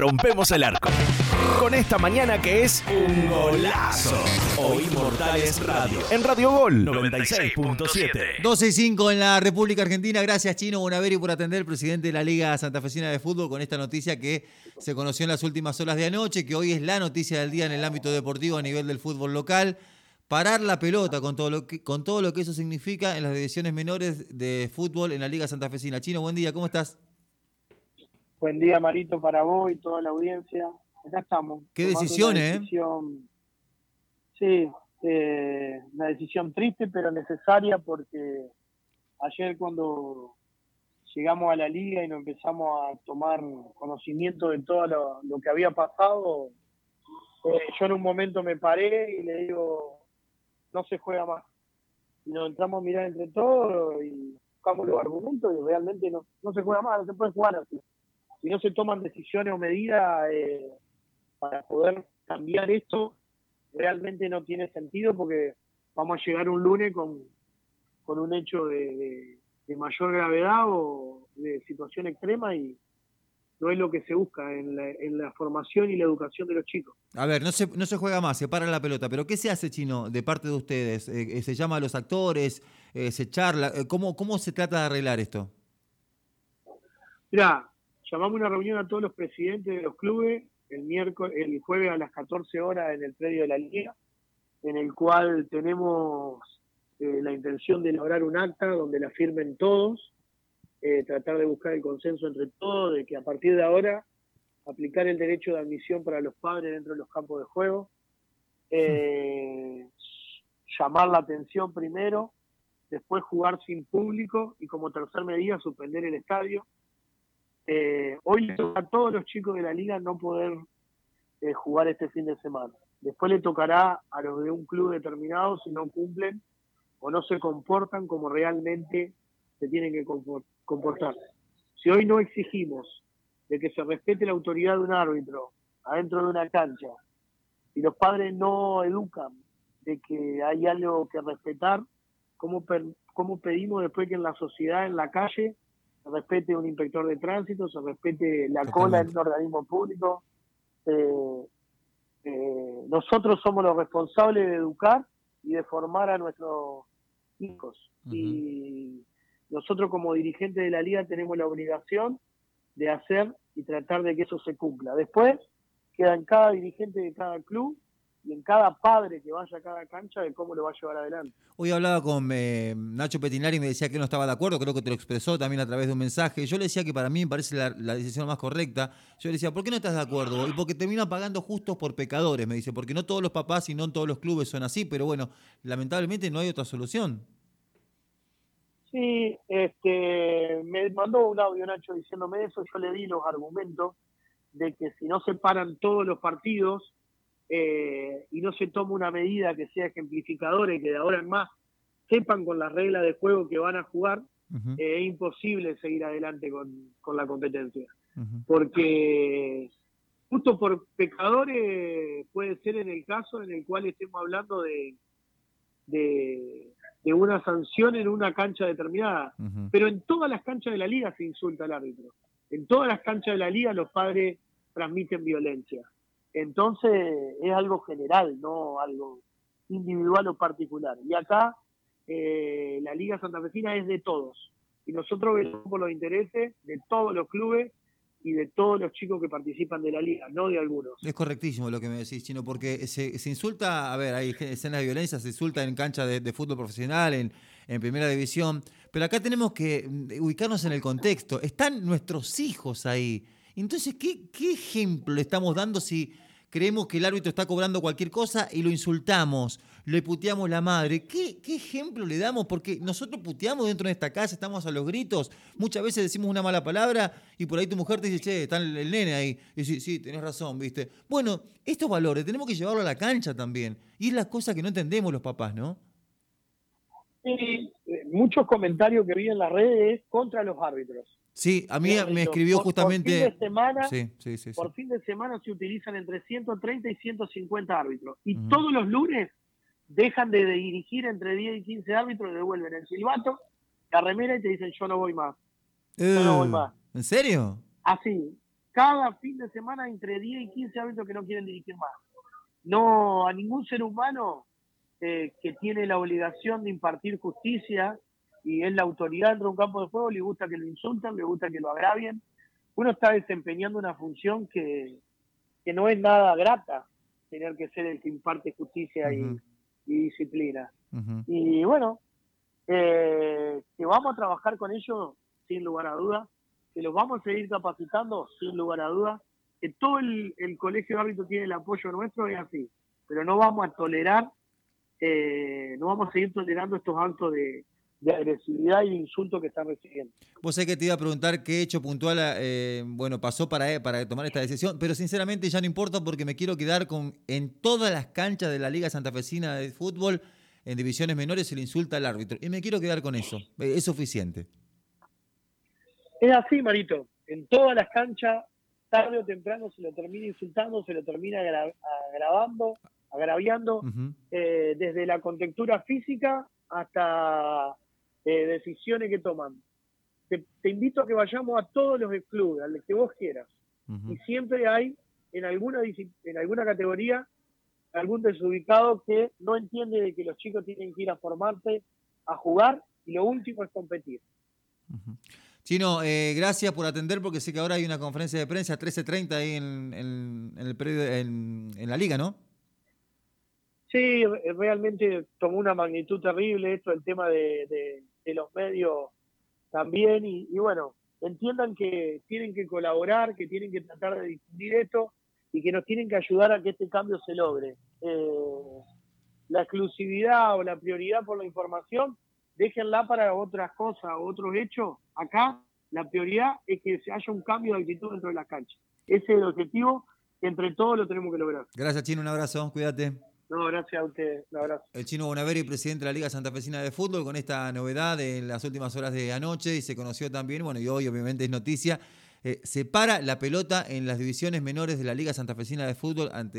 rompemos el arco. Con esta mañana que es un golazo. Hoy Mortales Radio. En Radio Gol 96.7. 12 y 5 en la República Argentina. Gracias, Chino Bonaveri, por atender, presidente de la Liga Santafesina de Fútbol, con esta noticia que se conoció en las últimas horas de anoche, que hoy es la noticia del día en el ámbito deportivo a nivel del fútbol local. Parar la pelota con todo lo que, con todo lo que eso significa en las divisiones menores de fútbol en la Liga Santafesina. Chino, buen día, ¿cómo estás? Buen día, Marito, para vos y toda la audiencia. Acá estamos. Qué decisión, ¿eh? Sí, eh, una decisión triste pero necesaria porque ayer cuando llegamos a la liga y nos empezamos a tomar conocimiento de todo lo, que había pasado, eh, yo en un momento me paré y le digo, no se juega más. Y nos entramos a mirar entre todos y buscamos los argumentos y realmente no, no se juega más, no se puede jugar así si no se toman decisiones o medidas eh, para poder cambiar esto, realmente no tiene sentido porque vamos a llegar un lunes con, con un hecho de, mayor gravedad o de situación extrema y no es lo que se busca en la, en la formación y la educación de los chicos. A ver, no se, no se juega más, se para la pelota, pero ¿qué se hace, Chino, de parte de ustedes? Eh, eh, ¿Se llama a los actores? ¿Se charla? ¿Cómo, ¿Cómo se trata de arreglar esto? Mira, llamamos una reunión a todos los presidentes de los clubes el miércoles, el jueves a las 14 horas en el predio de la liga, en el cual tenemos eh, la intención de lograr un acta donde la firmen todos, eh, tratar de buscar el consenso entre todos, de que a partir de ahora aplicar el derecho de admisión para los padres dentro de los campos de juego, eh, llamar la atención primero, después jugar sin público y como tercer medida suspender el estadio eh, hoy le toca a todos los chicos de la liga no poder eh, jugar este fin de semana. Después le tocará a los de un club determinado si no cumplen o no se comportan como realmente se tienen que comportar. Si hoy no exigimos de que se respete la autoridad de un árbitro adentro de una cancha y los padres no educan de que hay algo que respetar, ¿cómo, cómo pedimos después que en la sociedad, en la calle, respete un inspector de tránsito, se respete la cola en un organismo público. Eh, eh, nosotros somos los responsables de educar y de formar a nuestros hijos. Y nosotros como dirigentes de la liga tenemos la obligación de hacer y tratar de que eso se cumpla. Después queda en cada dirigente de cada club y en cada padre que vaya a cada cancha de cómo lo va a llevar adelante. Hoy hablaba con eh, Nacho Petinari y me decía que no estaba de acuerdo, creo que te lo expresó también a través de un mensaje. Yo le decía que para mí me parece la, decisión más correcta. Yo le decía, ¿por qué no estás de acuerdo? Y porque termina pagando justos por pecadores, me dice, porque no todos los papás y no todos los clubes son así, pero bueno, lamentablemente no hay otra solución. Sí, este, me mandó un audio Nacho diciéndome eso, yo le di los argumentos de que si no se paran todos los partidos, eh, y no se toma una medida que sea ejemplificadora y que de ahora en más sepan con las reglas de juego que van a jugar, eh, es imposible seguir adelante con, la competencia. Porque justo por pecadores puede ser en el caso en el cual estemos hablando de, de, una sanción en una cancha determinada. Pero en todas las canchas de la liga se insulta al árbitro. En todas las canchas de la liga los padres transmiten violencia. Entonces es algo general, no algo individual o particular. Y acá eh, la Liga Santafesina es de todos. Y nosotros vemos por los intereses de todos los clubes y de todos los chicos que participan de la liga, no de algunos. Es correctísimo lo que me decís, Chino, porque se, insulta, a ver, hay escenas de violencia, se insulta en cancha de, fútbol profesional, en, en, primera división, pero acá tenemos que mm, ubicarnos en el contexto. Están nuestros hijos ahí. Entonces, ¿qué, ¿qué ejemplo estamos dando si creemos que el árbitro está cobrando cualquier cosa y lo insultamos, le puteamos la madre? ¿Qué, ejemplo le damos? Porque nosotros puteamos dentro de esta casa, estamos a los gritos, muchas veces decimos una mala palabra y por ahí tu mujer te dice, che, está el, nene ahí. Y sí, sí, tenés razón, ¿viste? Bueno, estos valores tenemos que llevarlo a la cancha también. Y es la cosa que no entendemos los papás, ¿no? Sí, eh, muchos comentarios que vi en las redes contra los árbitros. Sí, a mí me escribió justamente. Por fin de semana, por fin de semana se utilizan entre 130 y 150 árbitros. Y todos los lunes dejan de dirigir entre 10 y 15 árbitros, devuelven el silbato, la remera y te dicen: Yo no voy más. yo no voy eh, más. ¿En serio? Así. cada fin de semana entre 10 y 15 árbitros que no quieren dirigir más. No, a ningún ser humano eh, que tiene la obligación de impartir justicia y es la autoridad dentro de un campo de juego, le gusta que lo insulten, le gusta que lo agravien. Uno está desempeñando una función que, que no es nada grata, tener que ser el que imparte justicia y, disciplina. Y bueno, eh, que vamos a trabajar con ellos sin lugar a dudas, que los vamos a seguir capacitando sin lugar a dudas, que todo el, colegio de árbitros tiene el apoyo nuestro y así, pero no vamos a tolerar, eh, no vamos a seguir tolerando estos actos de, agresividad y de insulto que están recibiendo. Vos sé que te iba a preguntar qué hecho puntual eh, bueno, pasó para, para tomar esta decisión, pero sinceramente ya no importa porque me quiero quedar con en todas las canchas de la Liga Santafesina de Fútbol, en divisiones menores se le insulta al árbitro. Y me quiero quedar con eso. Es suficiente. Es así, Marito. En todas las canchas, tarde o temprano se lo termina insultando, se lo termina agravando, agraviando, eh, desde la contextura física hasta eh, decisiones que toman. Te, invito a que vayamos a todos los clubes, al que vos quieras. Y siempre hay, en alguna, en alguna categoría, algún desubicado que no entiende de que los chicos tienen que ir a formarse, a jugar, y lo último es competir. Chino, eh, gracias por atender porque sé que ahora hay una conferencia de prensa 13.30 ahí en, el periodo, en, la liga, ¿no? Sí, realmente tomó una magnitud terrible esto, el tema de, los medios también, y, bueno, entiendan que tienen que colaborar, que tienen que tratar de difundir esto y que nos tienen que ayudar a que este cambio se logre. Eh, la exclusividad o la prioridad por la información déjenla para otras cosas, otros hechos. Acá la prioridad es que se haya un cambio de actitud dentro de las canchas. Ese es el objetivo entre todos lo tenemos que lograr. Gracias, Chino. Un abrazo. Cuídate. No, gracias a usted. Un abrazo. El Chino Bonaveri, presidente de la Liga Santafesina de Fútbol, con esta novedad en las últimas horas de anoche y se conoció también, bueno, y hoy obviamente es noticia, eh, se para la pelota en las divisiones menores de la Liga Santafesina de Fútbol ante